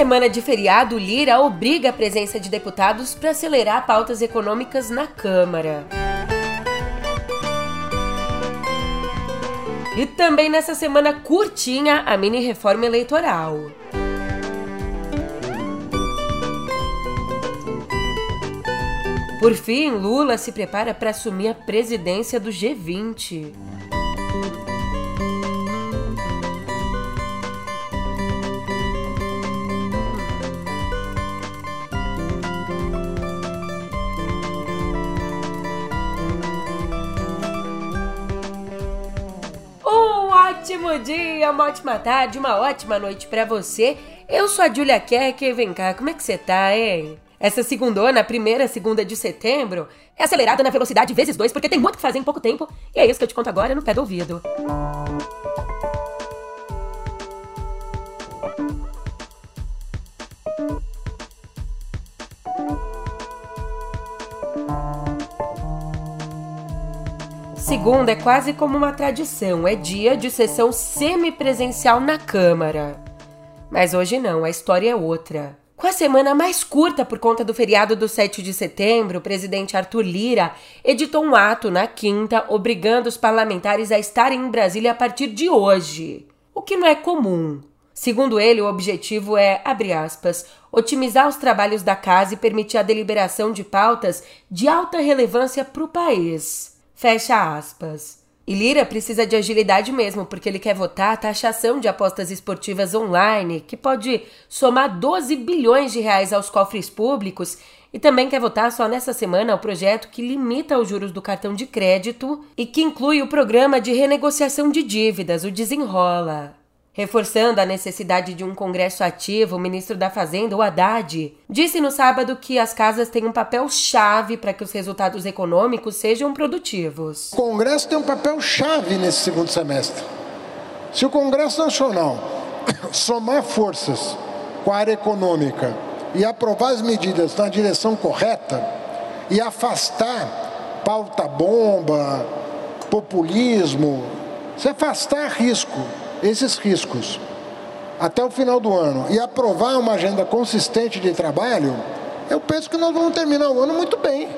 semana de feriado, Lira obriga a presença de deputados para acelerar pautas econômicas na Câmara. E também nessa semana curtinha, a mini reforma eleitoral. Por fim, Lula se prepara para assumir a presidência do G20. Ótimo dia, uma ótima tarde, uma ótima noite para você. Eu sou a Julia Kerker, vem cá, como é que você tá, hein? Essa segundona, primeira segunda de setembro, é acelerada na velocidade vezes dois, porque tem muito que fazer em pouco tempo, e é isso que eu te conto agora no pé do ouvido. Segunda é quase como uma tradição, é dia de sessão semipresencial na Câmara. Mas hoje não, a história é outra. Com a semana mais curta por conta do feriado do 7 de setembro, o presidente Arthur Lira editou um ato na quinta obrigando os parlamentares a estarem em Brasília a partir de hoje, o que não é comum. Segundo ele, o objetivo é, abre aspas, otimizar os trabalhos da casa e permitir a deliberação de pautas de alta relevância para o país. Fecha aspas. E Lira precisa de agilidade mesmo, porque ele quer votar a taxação de apostas esportivas online, que pode somar 12 bilhões de reais aos cofres públicos, e também quer votar só nessa semana o projeto que limita os juros do cartão de crédito e que inclui o programa de renegociação de dívidas, o Desenrola. Reforçando a necessidade de um Congresso ativo, o ministro da Fazenda, o Haddad, disse no sábado que as casas têm um papel chave para que os resultados econômicos sejam produtivos. O Congresso tem um papel chave nesse segundo semestre. Se o Congresso Nacional somar forças com a área econômica e aprovar as medidas na direção correta e afastar pauta bomba, populismo, se afastar risco esses riscos até o final do ano e aprovar uma agenda consistente de trabalho, eu penso que nós vamos terminar o ano muito bem.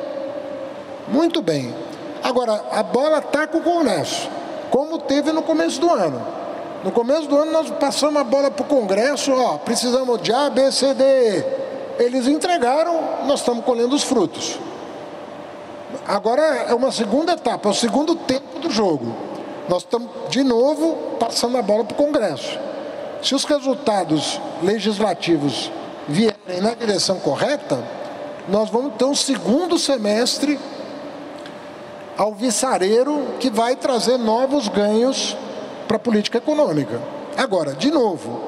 Muito bem. Agora, a bola está com o Congresso, como teve no começo do ano. No começo do ano nós passamos a bola para o Congresso, ó, precisamos de A, B, C, D. Eles entregaram, nós estamos colhendo os frutos. Agora é uma segunda etapa, é o segundo tempo do jogo. Nós estamos, de novo, passando a bola para o Congresso. Se os resultados legislativos vierem na direção correta, nós vamos ter um segundo semestre alvissareiro que vai trazer novos ganhos para a política econômica. Agora, de novo,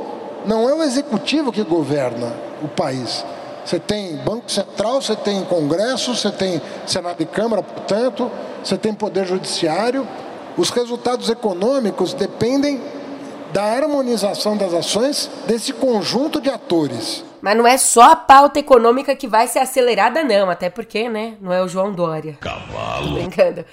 não é o executivo que governa o país. Você tem Banco Central, você tem Congresso, você tem Senado e Câmara, portanto, você tem Poder Judiciário os resultados econômicos dependem da harmonização das ações desse conjunto de atores. Mas não é só a pauta econômica que vai ser acelerada, não, até porque, né, não é o João Dória. Cavalo. Tô brincando.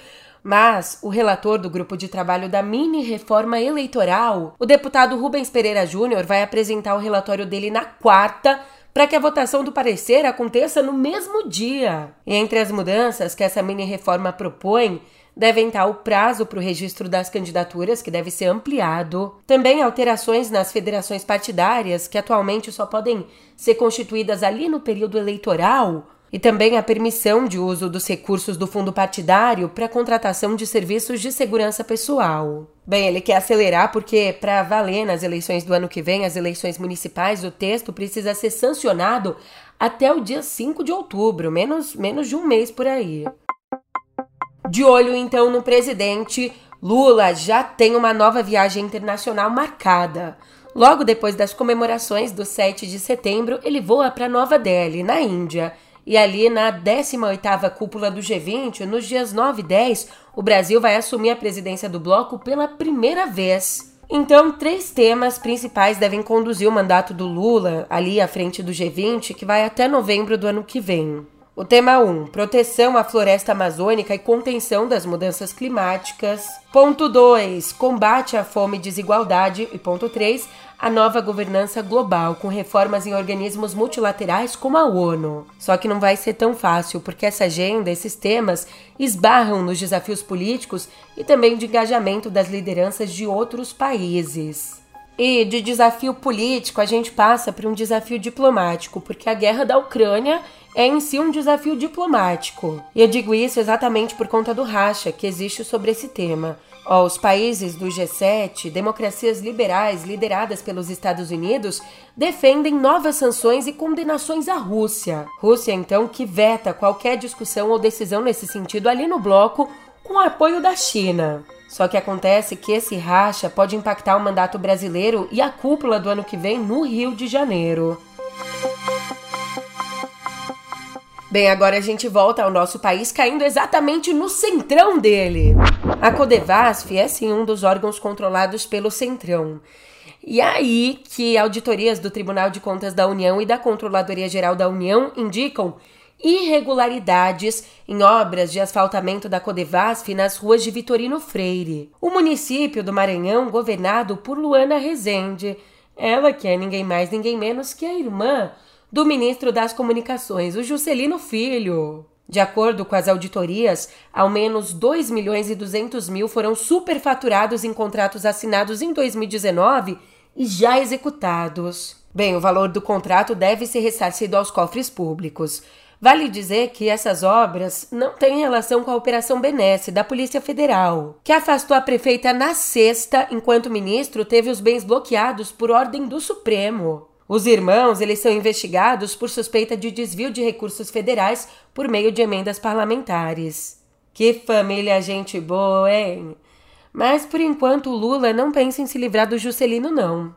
Mas o relator do grupo de trabalho da mini reforma eleitoral, o deputado Rubens Pereira Júnior, vai apresentar o relatório dele na quarta para que a votação do parecer aconteça no mesmo dia. E entre as mudanças que essa mini reforma propõe devem estar o prazo para o registro das candidaturas, que deve ser ampliado. Também alterações nas federações partidárias, que atualmente só podem ser constituídas ali no período eleitoral. E também a permissão de uso dos recursos do fundo partidário para contratação de serviços de segurança pessoal. Bem, ele quer acelerar porque, para valer nas eleições do ano que vem, as eleições municipais, o texto precisa ser sancionado até o dia 5 de outubro, menos, menos de um mês por aí. De olho então no presidente, Lula já tem uma nova viagem internacional marcada. Logo depois das comemorações do 7 de setembro, ele voa para Nova Delhi, na Índia. E ali na 18ª cúpula do G20, nos dias 9 e 10, o Brasil vai assumir a presidência do bloco pela primeira vez. Então, três temas principais devem conduzir o mandato do Lula ali à frente do G20, que vai até novembro do ano que vem. O tema 1: proteção à floresta amazônica e contenção das mudanças climáticas. Ponto 2: combate à fome e desigualdade. E ponto 3: a nova governança global, com reformas em organismos multilaterais como a ONU. Só que não vai ser tão fácil, porque essa agenda, esses temas, esbarram nos desafios políticos e também de engajamento das lideranças de outros países. E de desafio político, a gente passa por um desafio diplomático, porque a guerra da Ucrânia é em si um desafio diplomático. E eu digo isso exatamente por conta do racha que existe sobre esse tema. Ó, os países do G7, democracias liberais lideradas pelos Estados Unidos, defendem novas sanções e condenações à Rússia. Rússia, então, que veta qualquer discussão ou decisão nesse sentido ali no bloco com apoio da China. Só que acontece que esse racha pode impactar o mandato brasileiro e a cúpula do ano que vem no Rio de Janeiro. Bem, agora a gente volta ao nosso país caindo exatamente no centrão dele. A Codevasf é sim um dos órgãos controlados pelo Centrão. E aí que auditorias do Tribunal de Contas da União e da Controladoria Geral da União indicam irregularidades em obras de asfaltamento da Codevasf nas ruas de Vitorino Freire. O município do Maranhão, governado por Luana Rezende, ela que é ninguém mais, ninguém menos que a irmã do ministro das Comunicações, o Juscelino Filho. De acordo com as auditorias, ao menos 2 milhões e 200 mil foram superfaturados em contratos assinados em 2019 e já executados. Bem, o valor do contrato deve ser ressarcido aos cofres públicos. Vale dizer que essas obras não têm relação com a Operação Benesse da Polícia Federal, que afastou a prefeita na sexta, enquanto o ministro teve os bens bloqueados por ordem do Supremo. Os irmãos, eles são investigados por suspeita de desvio de recursos federais por meio de emendas parlamentares. Que família gente boa, hein? Mas por enquanto o Lula não pensa em se livrar do Juscelino não.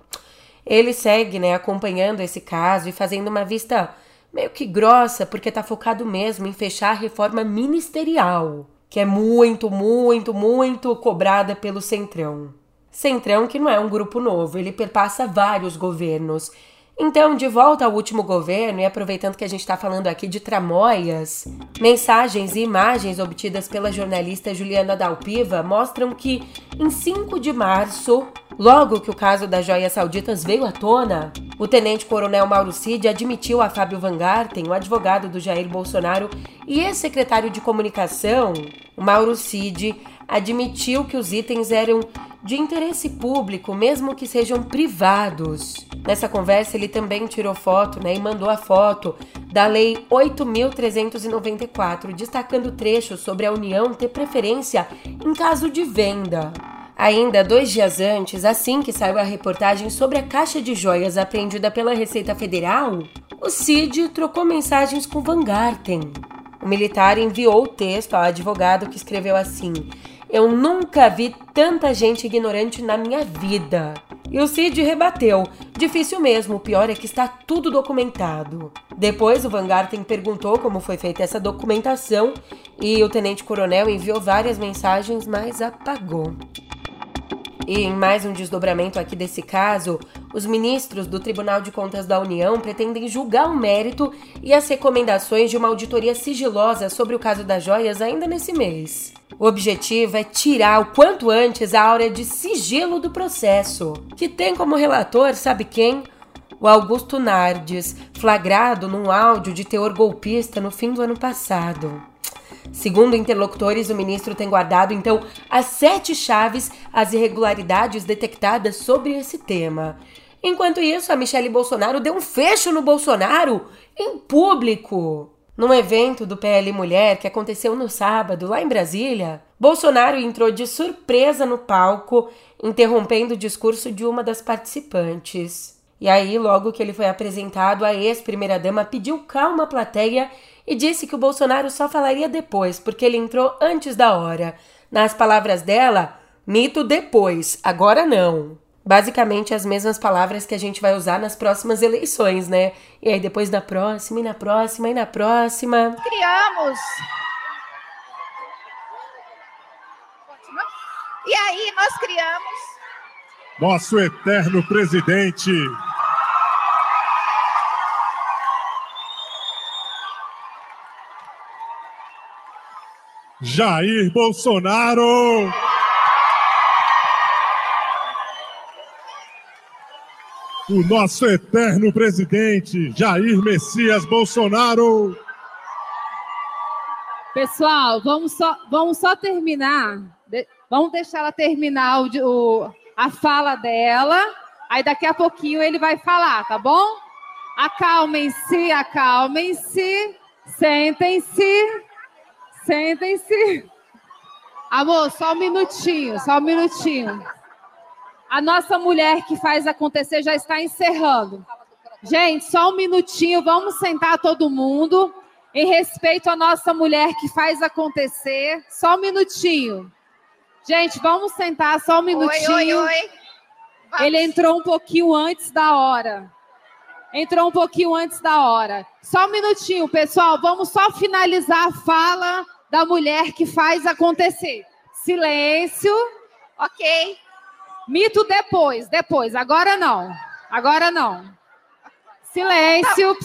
Ele segue, né, acompanhando esse caso e fazendo uma vista meio que grossa, porque tá focado mesmo em fechar a reforma ministerial, que é muito, muito, muito cobrada pelo Centrão. Centrão que não é um grupo novo, ele perpassa vários governos então, de volta ao último governo e aproveitando que a gente está falando aqui de tramóias, mensagens e imagens obtidas pela jornalista Juliana Dalpiva mostram que, em 5 de março, logo que o caso das joias sauditas veio à tona, o tenente-coronel Mauro Cid admitiu a Fábio Van Garten, o advogado do Jair Bolsonaro e ex-secretário de comunicação, o Mauro Cid, admitiu que os itens eram de interesse público, mesmo que sejam privados. Nessa conversa, ele também tirou foto né, e mandou a foto da Lei 8.394, destacando trechos sobre a União ter preferência em caso de venda. Ainda dois dias antes, assim que saiu a reportagem sobre a caixa de joias apreendida pela Receita Federal, o Cid trocou mensagens com Van Garten. O militar enviou o texto ao advogado que escreveu assim: eu nunca vi tanta gente ignorante na minha vida. E o Cid rebateu: Difícil mesmo, o pior é que está tudo documentado. Depois, o Van Garten perguntou como foi feita essa documentação e o tenente-coronel enviou várias mensagens, mas apagou. E em mais um desdobramento aqui desse caso, os ministros do Tribunal de Contas da União pretendem julgar o mérito e as recomendações de uma auditoria sigilosa sobre o caso das joias ainda nesse mês. O objetivo é tirar o quanto antes a áurea de sigilo do processo, que tem como relator, sabe quem? O Augusto Nardes, flagrado num áudio de teor golpista no fim do ano passado. Segundo interlocutores, o ministro tem guardado então as sete chaves às irregularidades detectadas sobre esse tema. Enquanto isso, a Michelle Bolsonaro deu um fecho no Bolsonaro em público. Num evento do PL Mulher que aconteceu no sábado, lá em Brasília, Bolsonaro entrou de surpresa no palco, interrompendo o discurso de uma das participantes. E aí, logo que ele foi apresentado, a ex-primeira-dama pediu calma à plateia e disse que o Bolsonaro só falaria depois, porque ele entrou antes da hora. Nas palavras dela, mito depois, agora não basicamente as mesmas palavras que a gente vai usar nas próximas eleições, né? E aí depois da próxima, e na próxima, e na próxima. Criamos. E aí nós criamos. Nosso eterno presidente. Jair Bolsonaro. O nosso eterno presidente Jair Messias Bolsonaro. Pessoal, vamos só, vamos só terminar. De, vamos deixar ela terminar o, o, a fala dela. Aí daqui a pouquinho ele vai falar, tá bom? Acalmem-se, acalmem-se. Sentem-se. Sentem-se. Amor, só um minutinho, só um minutinho. A nossa mulher que faz acontecer já está encerrando. Gente, só um minutinho, vamos sentar todo mundo em respeito à nossa mulher que faz acontecer. Só um minutinho. Gente, vamos sentar só um minutinho. Oi, oi, oi. Ele entrou um pouquinho antes da hora. Entrou um pouquinho antes da hora. Só um minutinho, pessoal. Vamos só finalizar a fala da mulher que faz acontecer. Silêncio. Ok. Mito depois, depois. Agora não. Agora não. Silêncio.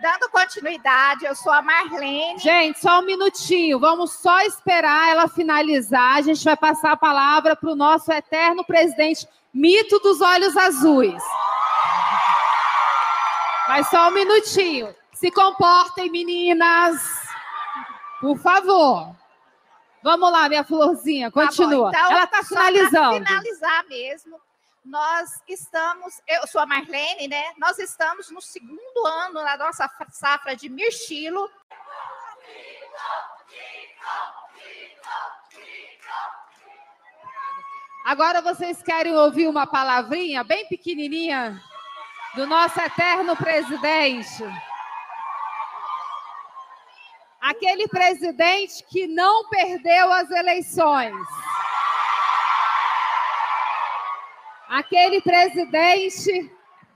Dando continuidade, eu sou a Marlene. Gente, só um minutinho. Vamos só esperar ela finalizar. A gente vai passar a palavra para o nosso eterno presidente, mito dos olhos azuis. Mas só um minutinho. Se comportem, meninas. Por favor. Vamos lá, minha florzinha, continua. Tá então, Ela está finalizando. Para finalizar mesmo, nós estamos, eu sou a Marlene, né? Nós estamos no segundo ano na nossa safra de mirtilo. Agora vocês querem ouvir uma palavrinha bem pequenininha do nosso eterno presidente? Aquele presidente que não perdeu as eleições. Aquele presidente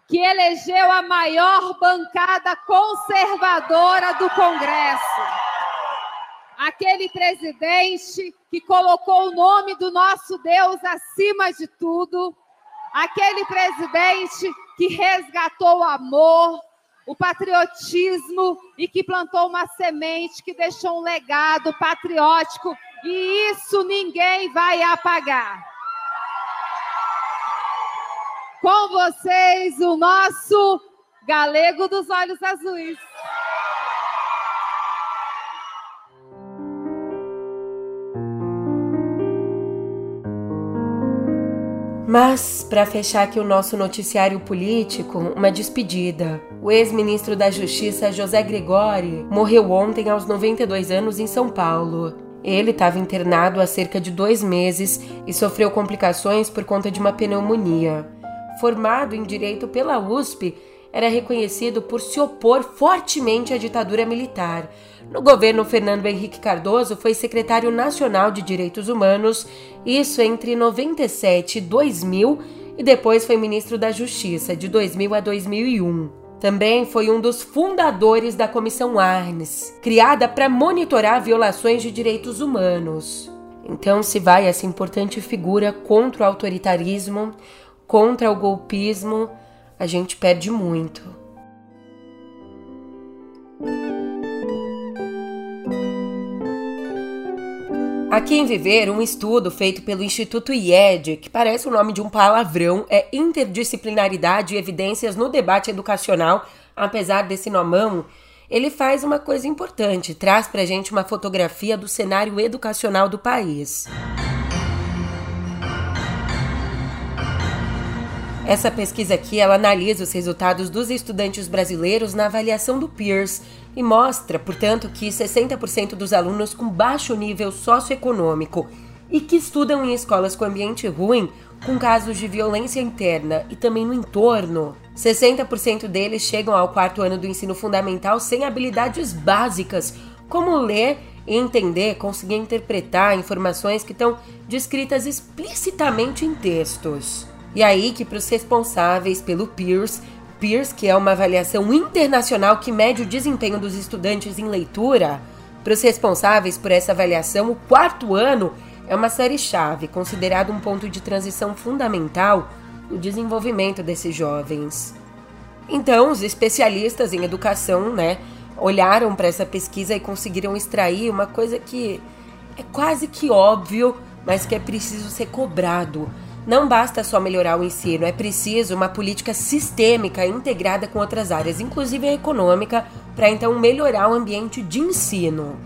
que elegeu a maior bancada conservadora do Congresso. Aquele presidente que colocou o nome do nosso Deus acima de tudo. Aquele presidente que resgatou o amor, o patriotismo e que plantou uma semente que deixou um legado patriótico. E isso ninguém vai apagar. Com vocês, o nosso galego dos olhos azuis. Mas, para fechar aqui o nosso noticiário político, uma despedida. O ex-ministro da Justiça José Gregori morreu ontem aos 92 anos em São Paulo. Ele estava internado há cerca de dois meses e sofreu complicações por conta de uma pneumonia. Formado em direito pela USP, era reconhecido por se opor fortemente à ditadura militar. No governo Fernando Henrique Cardoso, foi secretário nacional de Direitos Humanos, isso entre 97 e 2000, e depois foi ministro da Justiça, de 2000 a 2001. Também foi um dos fundadores da Comissão Arnes, criada para monitorar violações de direitos humanos. Então, se vai essa importante figura contra o autoritarismo, contra o golpismo, a gente perde muito. Aqui em Viver, um estudo feito pelo Instituto IED, que parece o nome de um palavrão, é Interdisciplinaridade e Evidências no Debate Educacional, apesar desse nomão, ele faz uma coisa importante, traz pra gente uma fotografia do cenário educacional do país. Essa pesquisa aqui, ela analisa os resultados dos estudantes brasileiros na avaliação do PIRS e mostra, portanto, que 60% dos alunos com baixo nível socioeconômico e que estudam em escolas com ambiente ruim, com casos de violência interna e também no entorno, 60% deles chegam ao quarto ano do ensino fundamental sem habilidades básicas, como ler e entender, conseguir interpretar informações que estão descritas explicitamente em textos. E aí que para os responsáveis pelo PIRS, PIRS, que é uma avaliação internacional que mede o desempenho dos estudantes em leitura, para os responsáveis por essa avaliação, o quarto ano é uma série-chave, considerado um ponto de transição fundamental no desenvolvimento desses jovens. Então, os especialistas em educação, né, olharam para essa pesquisa e conseguiram extrair uma coisa que é quase que óbvio, mas que é preciso ser cobrado. Não basta só melhorar o ensino, é preciso uma política sistêmica integrada com outras áreas, inclusive a econômica, para então melhorar o ambiente de ensino.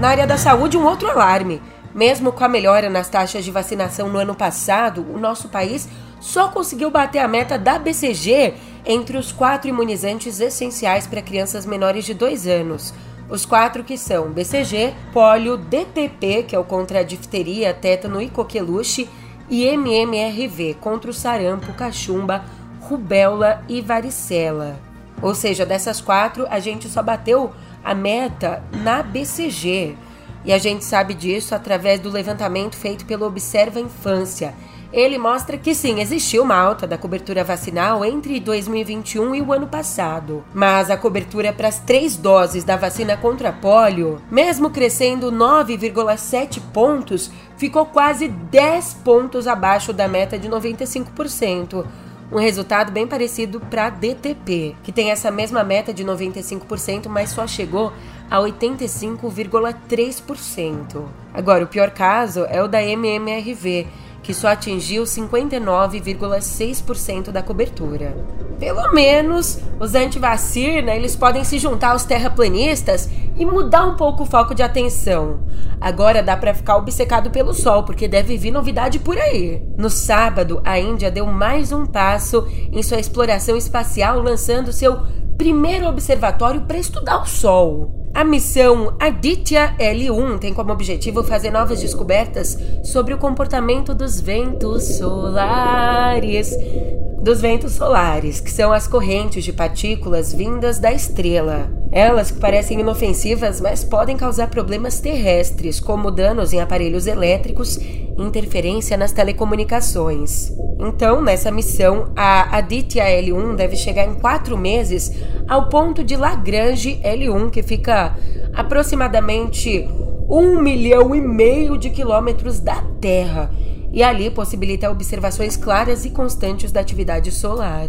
Na área da saúde, um outro alarme. Mesmo com a melhora nas taxas de vacinação no ano passado, o nosso país só conseguiu bater a meta da BCG entre os quatro imunizantes essenciais para crianças menores de 2 anos. Os quatro que são BCG, pólio, DTP, que é o contra a difteria, tétano e coqueluche, e MMRV, contra o sarampo, cachumba, rubéola e varicela. Ou seja, dessas quatro, a gente só bateu a meta na BCG. E a gente sabe disso através do levantamento feito pelo Observa Infância, ele mostra que sim, existiu uma alta da cobertura vacinal entre 2021 e o ano passado, mas a cobertura para as três doses da vacina contra pólio, mesmo crescendo 9,7 pontos, ficou quase 10 pontos abaixo da meta de 95%. Um resultado bem parecido para a DTP, que tem essa mesma meta de 95%, mas só chegou a 85,3%. Agora, o pior caso é o da MMRV, que só atingiu 59,6% da cobertura. Pelo menos os anti-vacina, eles podem se juntar aos terraplanistas e mudar um pouco o foco de atenção. Agora dá para ficar obcecado pelo sol, porque deve vir novidade por aí. No sábado, a Índia deu mais um passo em sua exploração espacial, lançando seu primeiro observatório para estudar o sol. A missão Aditya L1 tem como objetivo fazer novas descobertas sobre o comportamento dos ventos solares. Dos ventos solares, que são as correntes de partículas vindas da estrela. Elas que parecem inofensivas, mas podem causar problemas terrestres, como danos em aparelhos elétricos interferência nas telecomunicações. Então, nessa missão, a Aditya L1 deve chegar em quatro meses ao ponto de Lagrange L1, que fica aproximadamente um milhão e meio de quilômetros da Terra, e ali possibilita observações claras e constantes da atividade solar.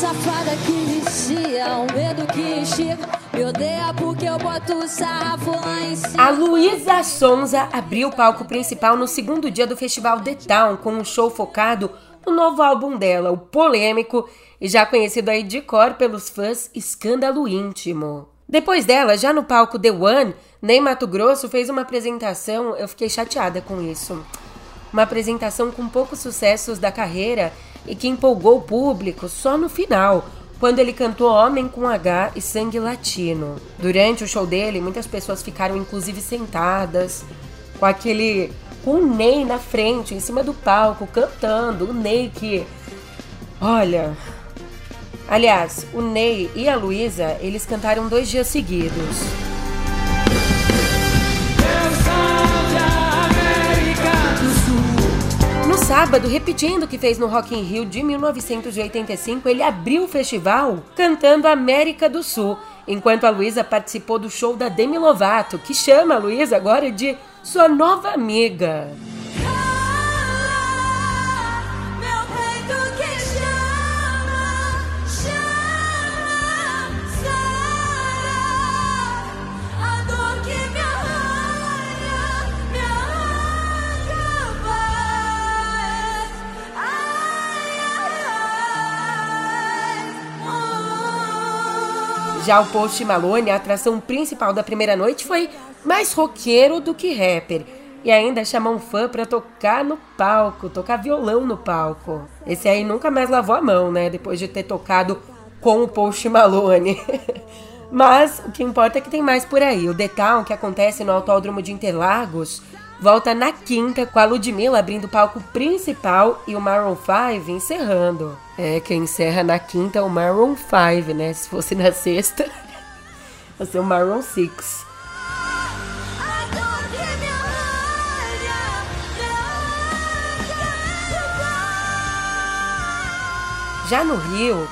Safada que vicia, o medo que. Me odeia porque eu boto sarrafo lá em cima. A Luísa Sonza abriu o palco principal no segundo dia do festival The Town com um show focado no novo álbum dela, o polêmico e já conhecido aí de cor pelos fãs Escândalo Íntimo. Depois dela, já no palco The One, Ney Mato Grosso fez uma apresentação, eu fiquei chateada com isso. Uma apresentação com poucos sucessos da carreira e que empolgou o público só no final, quando ele cantou Homem com H e Sangue Latino. Durante o show dele, muitas pessoas ficaram inclusive sentadas, com aquele. com o Ney na frente, em cima do palco, cantando. O Ney que. Olha. Aliás, o Ney e a Luísa, eles cantaram dois dias seguidos. Sábado, repetindo o que fez no Rock in Rio de 1985, ele abriu o festival cantando América do Sul, enquanto a Luísa participou do show da Demi Lovato, que chama a Luísa agora de sua nova amiga. Já o Post Malone, a atração principal da primeira noite, foi mais roqueiro do que rapper. E ainda chamou um fã pra tocar no palco, tocar violão no palco. Esse aí nunca mais lavou a mão, né? Depois de ter tocado com o Post Malone. Mas o que importa é que tem mais por aí. O Town, que acontece no Autódromo de Interlagos, volta na quinta com a Ludmilla abrindo o palco principal e o Maroon 5 encerrando. É, quem encerra na quinta é o Maroon 5, né? Se fosse na sexta, vai ser o Maroon 6. Já no Rio,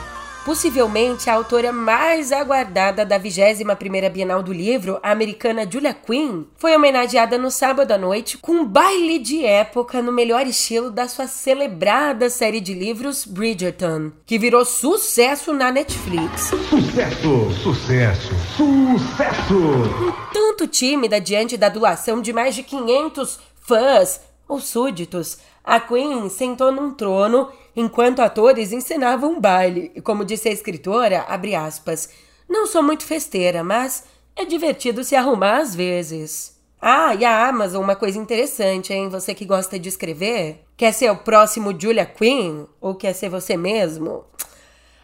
possivelmente a autora mais aguardada da 21ª Bienal do Livro, a americana Julia Quinn, foi homenageada no sábado à noite com um baile de época no melhor estilo da sua celebrada série de livros Bridgerton, que virou sucesso na Netflix. Sucesso, sucesso, sucesso! Tanto tímida diante da doação de mais de 500 fãs ou súditos, a Queen sentou num trono enquanto atores encenavam um baile. E como disse a escritora, abre aspas, não sou muito festeira, mas é divertido se arrumar às vezes. Ah, e a Amazon, uma coisa interessante, hein? Você que gosta de escrever? Quer ser o próximo Julia Quinn? Ou quer ser você mesmo?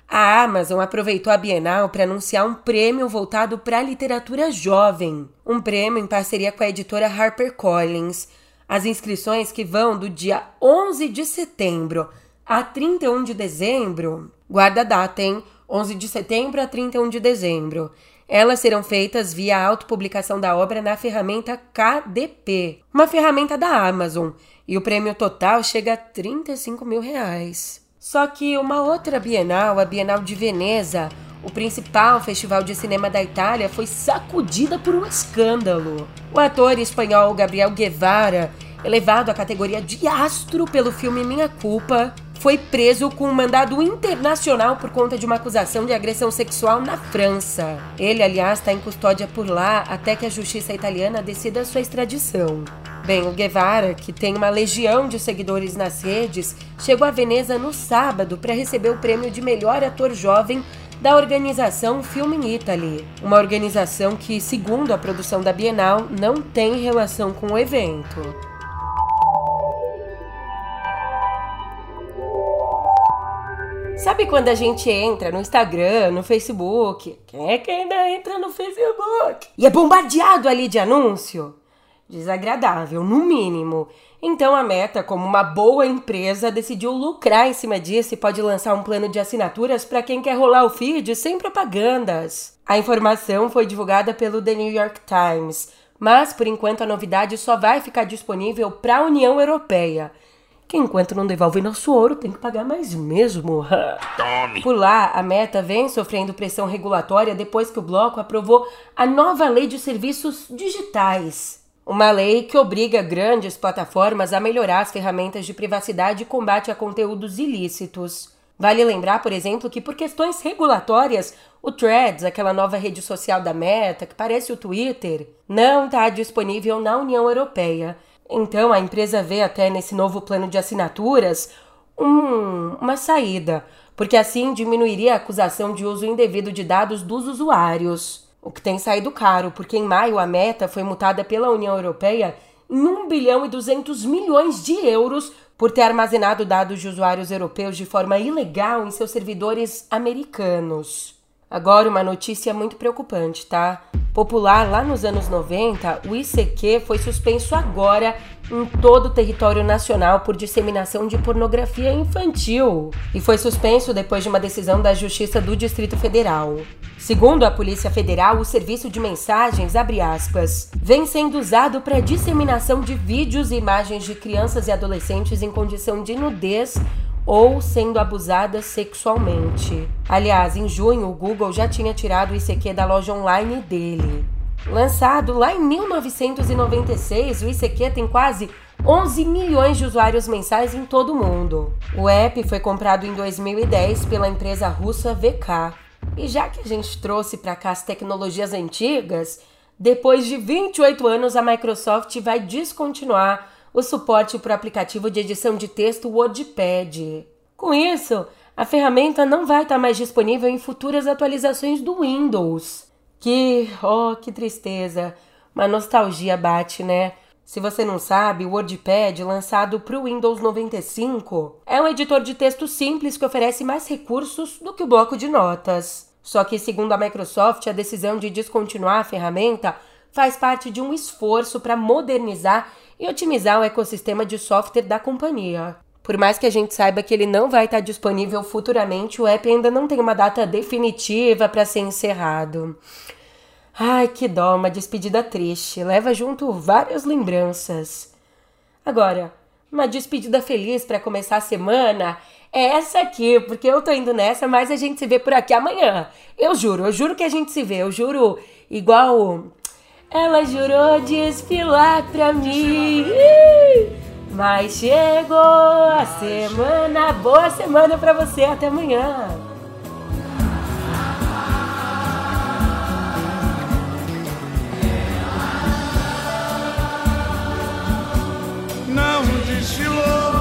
A Amazon aproveitou a Bienal para anunciar um prêmio voltado para a literatura jovem. Um prêmio em parceria com a editora HarperCollins. As inscrições que vão do dia 11 de setembro a 31 de dezembro, guarda data, hein? 11 de setembro a 31 de dezembro. Elas serão feitas via autopublicação da obra na ferramenta KDP, uma ferramenta da Amazon, e o prêmio total chega a 35 mil reais. Só que uma outra Bienal, a Bienal de Veneza, o principal festival de cinema da Itália, foi sacudida por um escândalo. O ator espanhol Gabriel Guevara, elevado à categoria de astro pelo filme Minha Culpa, foi preso com um mandado internacional por conta de uma acusação de agressão sexual na França. Ele, aliás, está em custódia por lá até que a justiça italiana decida sua extradição. Bem, o Guevara, que tem uma legião de seguidores nas redes, chegou a Veneza no sábado para receber o prêmio de melhor ator jovem da organização Film in Italy, uma organização que, segundo a produção da Bienal, não tem relação com o evento. Sabe quando a gente entra no Instagram, no Facebook? Quem é que ainda entra no Facebook? E é bombardeado ali de anúncio? Desagradável, no mínimo. Então a Meta, como uma boa empresa, decidiu lucrar em cima disso e pode lançar um plano de assinaturas para quem quer rolar o feed sem propagandas. A informação foi divulgada pelo The New York Times, mas por enquanto a novidade só vai ficar disponível para a União Europeia que enquanto não devolve nosso ouro, tem que pagar mais mesmo. Tome. Por lá, a Meta vem sofrendo pressão regulatória depois que o bloco aprovou a nova lei de serviços digitais. Uma lei que obriga grandes plataformas a melhorar as ferramentas de privacidade e combate a conteúdos ilícitos. Vale lembrar, por exemplo, que por questões regulatórias, o Threads, aquela nova rede social da Meta, que parece o Twitter, não está disponível na União Europeia. Então a empresa vê até nesse novo plano de assinaturas um, uma saída, porque assim diminuiria a acusação de uso indevido de dados dos usuários, o que tem saído caro, porque em maio a Meta foi multada pela União Europeia em 1 bilhão e 200 milhões de euros por ter armazenado dados de usuários europeus de forma ilegal em seus servidores americanos. Agora, uma notícia muito preocupante, tá? Popular lá nos anos 90, o ICQ foi suspenso agora em todo o território nacional por disseminação de pornografia infantil e foi suspenso depois de uma decisão da Justiça do Distrito Federal. Segundo a Polícia Federal, o serviço de mensagens, abre aspas, vem sendo usado para disseminação de vídeos e imagens de crianças e adolescentes em condição de nudez ou sendo abusada sexualmente. Aliás, em junho, o Google já tinha tirado o ICQ da loja online dele. Lançado lá em 1996, o ICQ tem quase 11 milhões de usuários mensais em todo o mundo. O app foi comprado em 2010 pela empresa russa VK. E já que a gente trouxe para cá as tecnologias antigas, depois de 28 anos a Microsoft vai descontinuar o suporte para o aplicativo de edição de texto WordPad. Com isso, a ferramenta não vai estar mais disponível em futuras atualizações do Windows. Que, oh, que tristeza. Uma nostalgia bate, né? Se você não sabe, o WordPad, lançado para o Windows 95, é um editor de texto simples que oferece mais recursos do que o bloco de notas. Só que, segundo a Microsoft, a decisão de descontinuar a ferramenta faz parte de um esforço para modernizar e otimizar o ecossistema de software da companhia. Por mais que a gente saiba que ele não vai estar disponível futuramente, o app ainda não tem uma data definitiva para ser encerrado. Ai, que dó, uma despedida triste. Leva junto várias lembranças. Agora, uma despedida feliz para começar a semana é essa aqui, porque eu tô indo nessa, mas a gente se vê por aqui amanhã. Eu juro, eu juro que a gente se vê, eu juro igual ela jurou desfilar pra mim. Mas chegou a semana. Boa semana pra você. Até amanhã. Não desfilou.